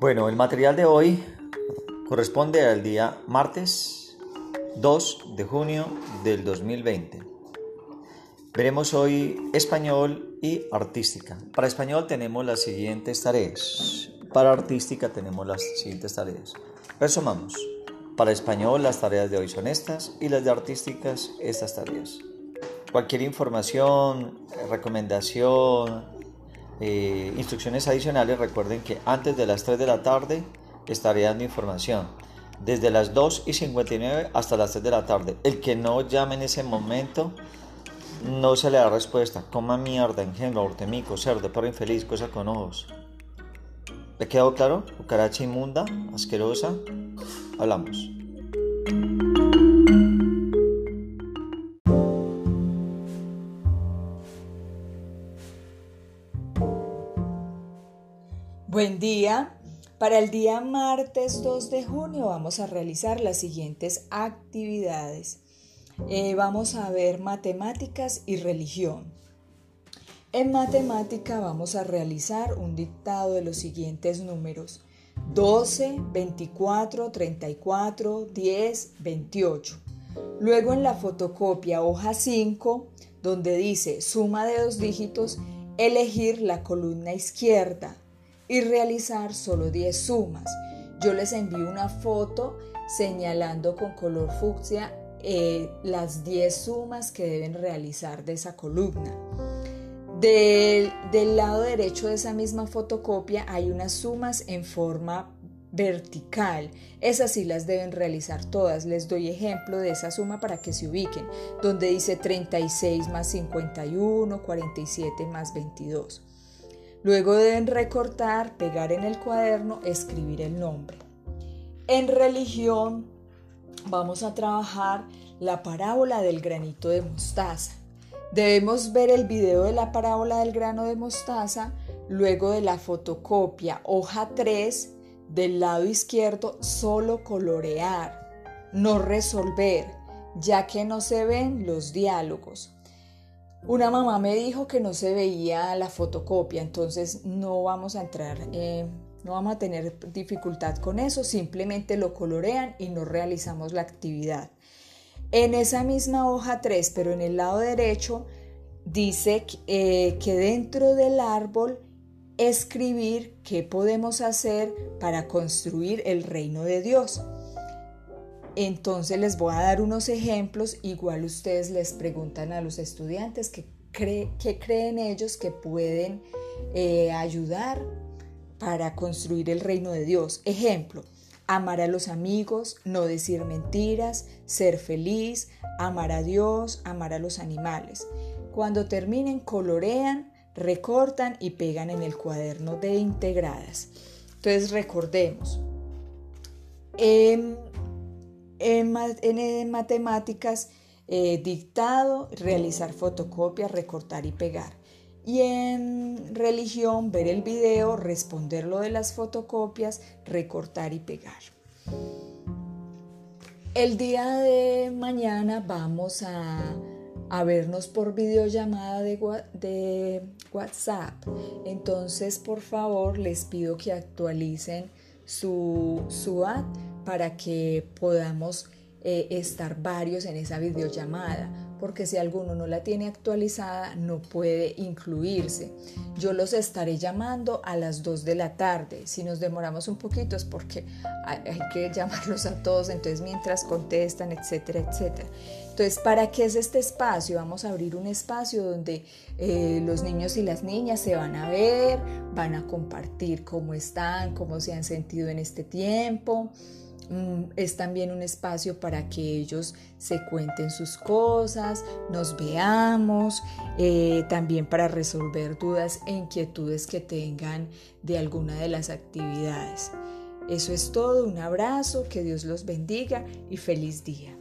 Bueno, el material de hoy corresponde al día martes 2 de junio del 2020. Veremos hoy español y artística. Para español tenemos las siguientes tareas. Para artística tenemos las siguientes tareas. Resumamos. Para español las tareas de hoy son estas y las de artísticas estas tareas. Cualquier información, recomendación, eh, instrucciones adicionales, recuerden que antes de las 3 de la tarde estaré dando información. Desde las 2 y 59 hasta las 3 de la tarde. El que no llame en ese momento no se le da respuesta. Coma mierda, engendro, ortemico, cerdo, perro infeliz, cosa con ojos. ¿Le quedó claro? Cucaracha inmunda, asquerosa. Hablamos. Buen día. Para el día martes 2 de junio vamos a realizar las siguientes actividades. Eh, vamos a ver matemáticas y religión. En matemática vamos a realizar un dictado de los siguientes números. 12, 24, 34, 10, 28. Luego en la fotocopia hoja 5, donde dice suma de dos dígitos, elegir la columna izquierda y realizar solo 10 sumas. Yo les envío una foto señalando con color fucsia eh, las 10 sumas que deben realizar de esa columna. Del, del, lado derecho de esa misma fotocopia hay unas sumas en forma vertical. Esas sí las deben realizar todas. Les doy ejemplo de esa suma para que se ubiquen, donde dice 36 más 51, 47 más 22. Luego deben recortar, pegar en el cuaderno, escribir el nombre. En religión vamos a trabajar la parábola del granito de mostaza. Debemos ver el video de la parábola del grano de mostaza, luego de la fotocopia, hoja 3, del lado izquierdo, solo colorear, no resolver, ya que no se ven los diálogos. Una mamá me dijo que no se veía la fotocopia, entonces no vamos a entrar, eh, no vamos a tener dificultad con eso, simplemente lo colorean y no realizamos la actividad. En esa misma hoja 3, pero en el lado derecho, dice eh, que dentro del árbol escribir qué podemos hacer para construir el reino de Dios. Entonces les voy a dar unos ejemplos, igual ustedes les preguntan a los estudiantes qué, creen ellos que pueden eh, ayudar para construir el reino de Dios. Ejemplo, amar a los amigos, no decir mentiras, ser feliz, amar a Dios, amar a los animales. Cuando terminen, colorean, recortan y pegan en el cuaderno de integradas. Entonces recordemos, em, en, matemáticas, eh, dictado, realizar fotocopias, recortar y pegar. Y en religión, ver el video, responder lo de las fotocopias, recortar y pegar. El día de mañana vamos a, vernos por videollamada de, de WhatsApp. Entonces, por favor, les pido que actualicen su, su ad para que podamos eh, estar varios en esa videollamada, porque si alguno no la tiene actualizada no puede incluirse. Yo los estaré llamando a las 2 de la tarde. Si nos demoramos un poquito es porque hay, que llamarlos a todos, entonces mientras contestan, etcétera, etcétera. Entonces, ¿para qué es este espacio? Vamos a abrir un espacio donde eh, los niños y las niñas se van a ver, van a compartir cómo están, cómo se han sentido en este tiempo. Mm, es también un espacio para que ellos se cuenten sus cosas, nos veamos, eh, también para resolver dudas e inquietudes que tengan de alguna de las actividades. Eso es todo, un abrazo, que Dios los bendiga y feliz día.